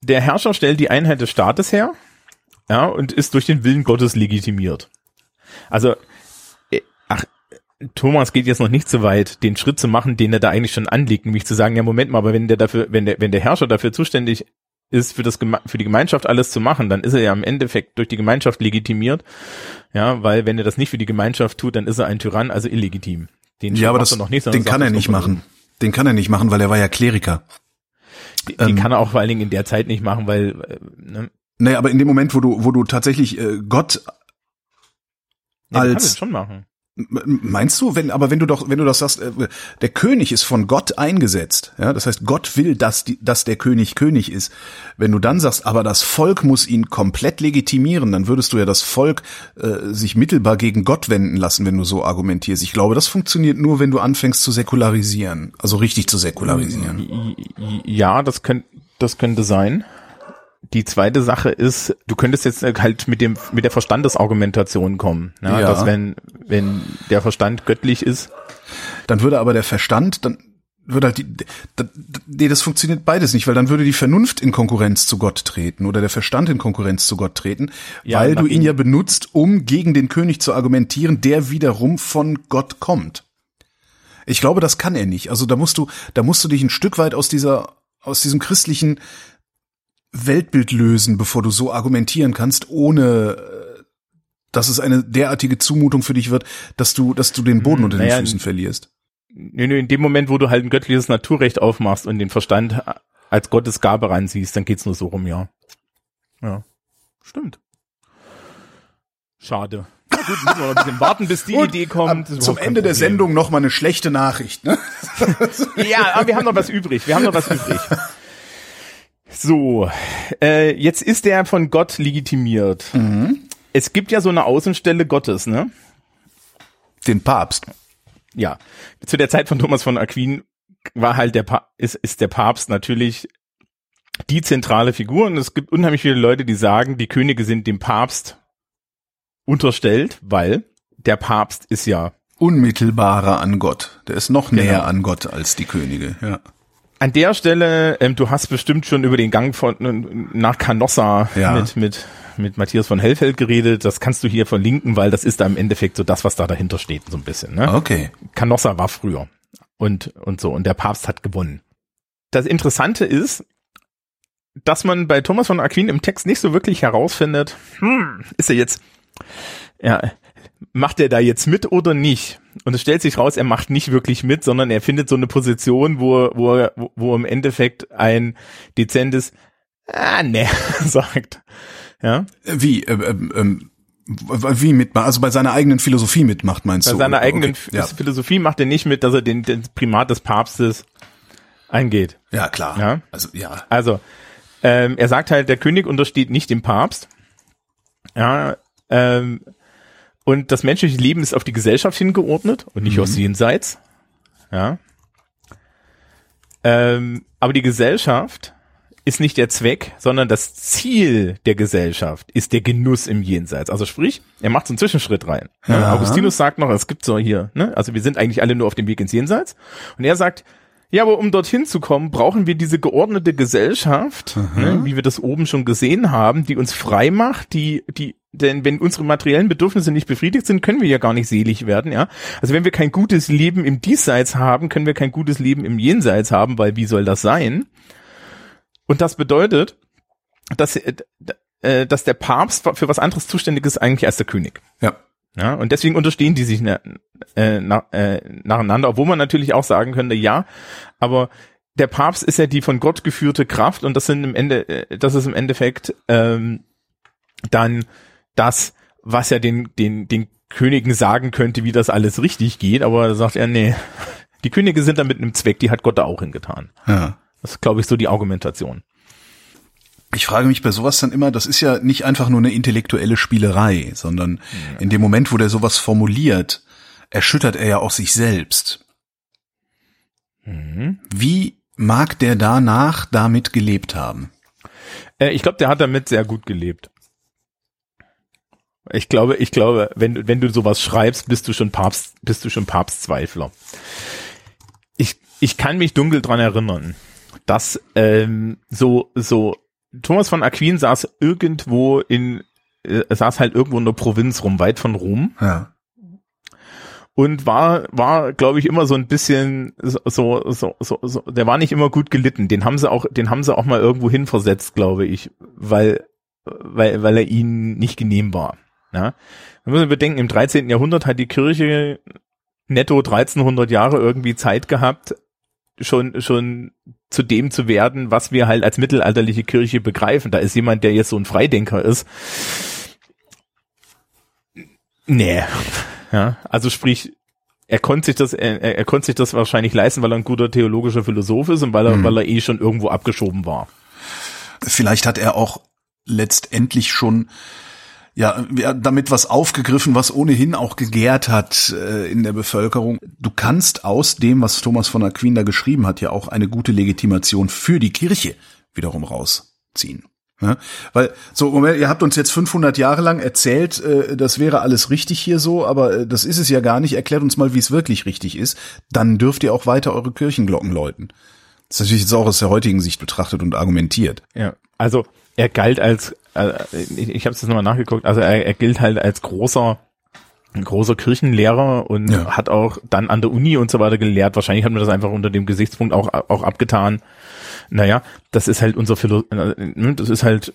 der Herrscher stellt die Einheit des Staates her, ja, und ist durch den Willen Gottes legitimiert. Also, äh, ach, Thomas geht jetzt noch nicht so weit, den Schritt zu machen, den er da eigentlich schon anlegt, nämlich zu sagen, ja, Moment mal, aber wenn der dafür, wenn der, wenn der Herrscher dafür zuständig ist, für das, für die Gemeinschaft alles zu machen, dann ist er ja im Endeffekt durch die Gemeinschaft legitimiert, ja, weil wenn er das nicht für die Gemeinschaft tut, dann ist er ein Tyrann, also illegitim. Den ja, aber das, noch nicht, den kann er nicht machen. Den kann er nicht machen, weil er war ja Kleriker. Den, den Ähm, kann er auch vor allen Dingen in der Zeit nicht machen, weil, äh, ne, Naja, aber in dem Moment, wo du, wo du tatsächlich äh, Gott den kann als- schon machen. Meinst du, wenn, aber wenn du doch, wenn du das sagst, äh, der König ist von Gott eingesetzt, ja, das heißt, Gott will, dass, die, dass der König König ist. Wenn du dann sagst, aber das Volk muss ihn komplett legitimieren, dann würdest du ja das Volk äh, sich mittelbar gegen Gott wenden lassen, wenn du so argumentierst. Ich glaube, das funktioniert nur, wenn du anfängst zu säkularisieren, also richtig zu säkularisieren. Ja, das könnte, das könnte sein. Die zweite Sache ist, du könntest jetzt halt mit dem, mit der Verstandesargumentation kommen, ja, Ja. dass wenn, wenn der Verstand göttlich ist, Dann würde aber der Verstand, dann würde halt die, nee, das funktioniert beides nicht, weil dann würde die Vernunft in Konkurrenz zu Gott treten oder der Verstand in Konkurrenz zu Gott treten, Ja, weil du ihn ja benutzt, um gegen den König zu argumentieren, der wiederum von Gott kommt. Ich glaube, das kann er nicht. Also da musst du, da musst du dich ein Stück weit aus dieser, aus diesem christlichen Weltbild lösen, bevor du so argumentieren kannst, ohne äh, dass es eine derartige Zumutung für dich wird, dass du, dass du den Boden Hm, unter den Füßen verlierst. nö, nö, in dem Moment, wo du halt ein göttliches Naturrecht aufmachst und den Verstand als Gottes Gabe ransiehst, dann geht's nur so rum, ja. Ja. Stimmt. Schade. Na gut, müssen wir noch ein bisschen warten, bis die Und Idee kommt. zum Ende der. Sendung noch mal eine schlechte Nachricht. Ne? Ja, aber wir haben noch was übrig. Wir haben noch was übrig. So, äh, jetzt ist er von Gott legitimiert. Es gibt ja so eine Außenstelle Gottes, ne? Den Papst. Ja. Zu der Zeit von Thomas von Aquin war halt der pa ist, ist der Papst natürlich die zentrale Figur und es gibt unheimlich viele Leute, die sagen, die Könige sind dem Papst unterstellt, weil der Papst ist ja Unmittelbarer an Gott. Der ist noch Genau. näher an Gott als die Könige. Ja. An der Stelle, ähm, du hast bestimmt schon über den Gang von nach Canossa Ja. mit mit mit Matthias von Hellfeld geredet. Das kannst du hier verlinken, weil das ist da im Endeffekt so das, was da dahinter steht, so ein bisschen. Ne? Okay. Canossa war früher und und so und der Papst hat gewonnen. Das Interessante ist, dass man bei Thomas von Aquin im Text nicht so wirklich herausfindet, hm, ist er jetzt, ja, macht er da jetzt mit oder nicht? Und es stellt sich raus, er macht nicht wirklich mit, sondern er findet so eine Position, wo, wo, wo im Endeffekt ein dezentes, ah, ne, sagt. Ja, Wie, äh, ähm, ähm, w- wie mitmacht, also bei seiner eigenen Philosophie mitmacht, meinst bei du? seiner Okay, eigenen Ja. Philosophie macht er nicht mit, dass er den, den Primat des Papstes eingeht. ja, klar. Ja. Also, ja. Also, ähm, er sagt halt, der König untersteht nicht dem Papst. Ja, ähm, und das menschliche Leben ist auf die Gesellschaft hingeordnet und nicht aus jenseits. Ja. Ähm, aber die Gesellschaft ist nicht der Zweck, sondern das Ziel der Gesellschaft ist der Genuss im Jenseits. Also sprich, er macht so einen Zwischenschritt rein. Ja. Ja. Augustinus sagt noch, es gibt so hier, ne? also wir sind eigentlich alle nur auf dem Weg ins Jenseits. Und er sagt, ja, aber um dorthin zu kommen, brauchen wir diese geordnete Gesellschaft, ne, wie wir das oben schon gesehen haben, die uns frei macht, die, die, denn wenn unsere materiellen Bedürfnisse nicht befriedigt sind, können wir ja gar nicht selig werden, ja. Also wenn wir kein gutes Leben im Diesseits haben, können wir kein gutes Leben im Jenseits haben, weil wie soll das sein? Und das bedeutet, dass, äh, äh, dass der Papst für was anderes zuständig ist eigentlich als der König. Ja. Ja, und deswegen unterstehen die sich na, äh, na, äh, nacheinander, obwohl man natürlich auch sagen könnte, ja, aber der Papst ist ja die von Gott geführte Kraft und das sind im Ende, äh, das ist im Endeffekt ähm, dann das, was ja den, den, den Königen sagen könnte, wie das alles richtig geht, aber da sagt er, nee, die Könige sind da mit einem Zweck, die hat Gott da auch hingetan. ja. Das ist, glaube ich, so die Argumentation. Ich frage mich bei sowas dann immer, das ist ja nicht einfach nur eine intellektuelle Spielerei, sondern in dem Moment, wo der sowas formuliert, erschüttert er ja auch sich selbst. Mhm. Wie mag der danach damit gelebt haben? Äh, ich glaube, der hat damit sehr gut gelebt. Ich glaube, ich glaube, wenn, du- wenn du sowas schreibst, bist du schon Papst, bist du schon Papstzweifler. Ich, ich kann mich dunkel dran erinnern, dass ähm, so, so Thomas von Aquin saß irgendwo in, äh, saß halt irgendwo in der Provinz rum, weit von Rom Ja. und war war glaube ich immer so ein bisschen so so so so, so der war nicht immer gut gelitten den haben sie auch den haben sie auch mal irgendwo hin versetzt glaube ich weil weil weil er ihnen nicht genehm war ja? Man muss bedenken im 13. Jahrhundert hat die Kirche netto 1300 Jahre irgendwie Zeit gehabt schon schon zu dem zu werden was wir halt als mittelalterliche Kirche begreifen. Da ist jemand der jetzt so ein Freidenker ist. Nee. Ja, also sprich, er konnte sich das, er, er konnte sich das wahrscheinlich leisten, weil er ein guter theologischer Philosoph ist und weil er, weil er eh schon irgendwo abgeschoben war. Vielleicht hat er auch letztendlich schon ja, damit was aufgegriffen, was ohnehin auch gegärt hat äh, in der Bevölkerung. Du kannst aus dem, was Thomas von Aquin da geschrieben hat, ja auch eine gute Legitimation für die Kirche wiederum rausziehen. Ja? Weil, so, Moment, ihr habt uns jetzt 500 Jahre lang erzählt, äh, das wäre alles richtig hier so, aber äh, das ist es ja gar nicht. Erklärt uns mal, wie es wirklich richtig ist. Dann dürft ihr auch weiter eure Kirchenglocken läuten. Das ist natürlich jetzt auch aus der heutigen Sicht betrachtet und argumentiert. Ja, also er galt als, äh, ich, ich habe es jetzt nochmal nachgeguckt, also er, er gilt halt als großer ein großer Kirchenlehrer und Ja. hat auch dann an der Uni und so weiter gelehrt. Wahrscheinlich hat man das einfach unter dem Gesichtspunkt auch, auch abgetan. Naja, das ist halt unser Philo äh, das ist halt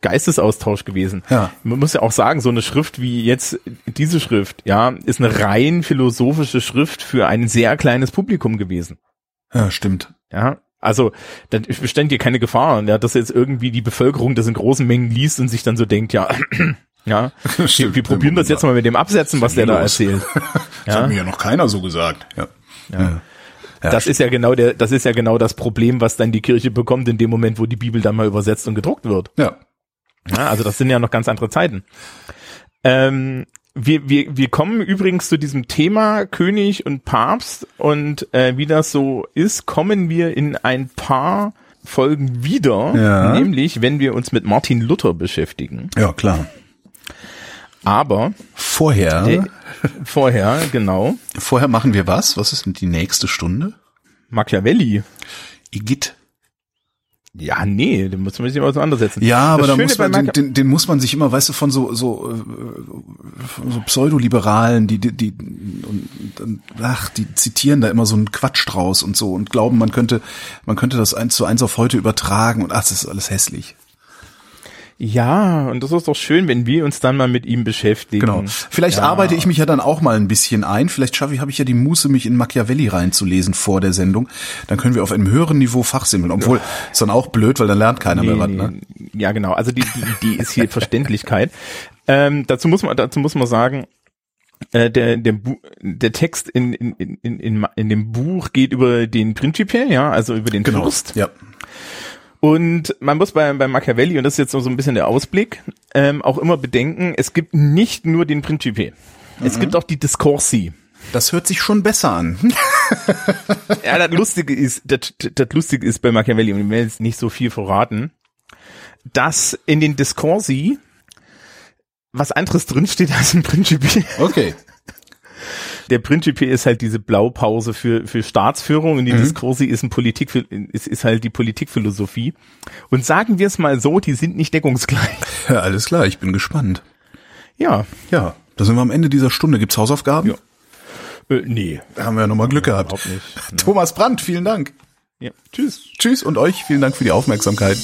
Geistesaustausch gewesen. Ja. Man muss ja auch sagen, so eine Schrift wie jetzt diese Schrift, ja, ist eine rein philosophische Schrift für ein sehr kleines Publikum gewesen. Ja, stimmt. Ja, also da bestand hier keine Gefahr, ja, dass jetzt irgendwie die Bevölkerung das in großen Mengen liest und sich dann so denkt, ja, ja, wir, Stimmt. wir probieren das jetzt mal mit dem Absetzen, was der da erzählt. Das hat Ja, mir ja noch keiner so gesagt. Ja. Ja. Ja, das ist ja genau der, das ist ja genau das Problem, was dann die Kirche bekommt in dem Moment, wo die Bibel dann mal übersetzt und gedruckt wird. Ja. Ja, also das sind ja noch ganz andere Zeiten. Ähm, wir, wir, wir kommen übrigens zu diesem Thema König und Papst und äh, wie das so ist, kommen wir in ein paar Folgen wieder, Ja. nämlich wenn wir uns mit Martin Luther beschäftigen. Ja, klar. Aber Vorher, äh, vorher, genau, vorher machen wir was? Was ist denn die nächste Stunde? Machiavelli. Igitt. Ja, nee, den muss man sich immer auseinandersetzen. Ja, aber Das da Schöne muss man, den, den, den muss man sich immer, weißt du, von so so, äh, so Pseudoliberalen, die die, die und, ach, die zitieren da immer so einen Quatsch draus und so und glauben, man könnte man könnte das eins zu eins auf heute übertragen und ach, das ist alles hässlich. Ja, und das ist doch schön, wenn wir uns dann mal mit ihm beschäftigen. Genau. Vielleicht ja. arbeite ich mich ja dann auch mal ein bisschen ein. Vielleicht schaffe ich, habe ich ja die Muße, mich in Machiavelli reinzulesen vor der Sendung. Dann können wir auf einem höheren Niveau fachsimmeln. Obwohl, ist dann auch blöd, weil dann lernt keiner Nee, mehr was. Ne? Ja, genau. Also die, die Idee ist hier Verständlichkeit. Ähm, dazu muss man, dazu muss man sagen, äh, der, der, Bu der Text in, in, in, in, in, dem Buch geht über den Principe, ja, also über den Fürst. Ja. Und man muss bei, bei Machiavelli, und das ist jetzt so ein bisschen der Ausblick, ähm, auch immer bedenken, es gibt nicht nur den Principe. Es gibt auch die Discorsi. Das hört sich schon besser an. Ja, das Lustige ist, das, das Lustige ist bei Machiavelli, und ich will jetzt nicht so viel verraten, dass in den Discorsi was anderes drinsteht als im Principe. Okay. Der Principe ist halt diese Blaupause für, für Staatsführung und die Discorsi ist ein Politik, ist, ist halt die Politikphilosophie. Und sagen wir es mal so, die sind nicht deckungsgleich. Ja, alles klar, ich bin gespannt. Ja, Ja, da sind wir am Ende dieser Stunde. Gibt's Hausaufgaben? Ja. äh, nee, Da haben wir ja nochmal Glück gehabt. überhaupt nicht. Thomas Brandt, vielen Dank. Ja. Tschüss. Tschüss und euch vielen Dank für die Aufmerksamkeit.